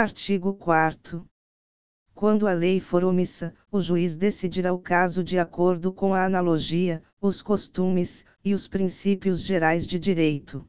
Artigo 4 Quando a lei for omissa, o juiz decidirá o caso de acordo com a analogia, os costumes, e os princípios gerais de direito.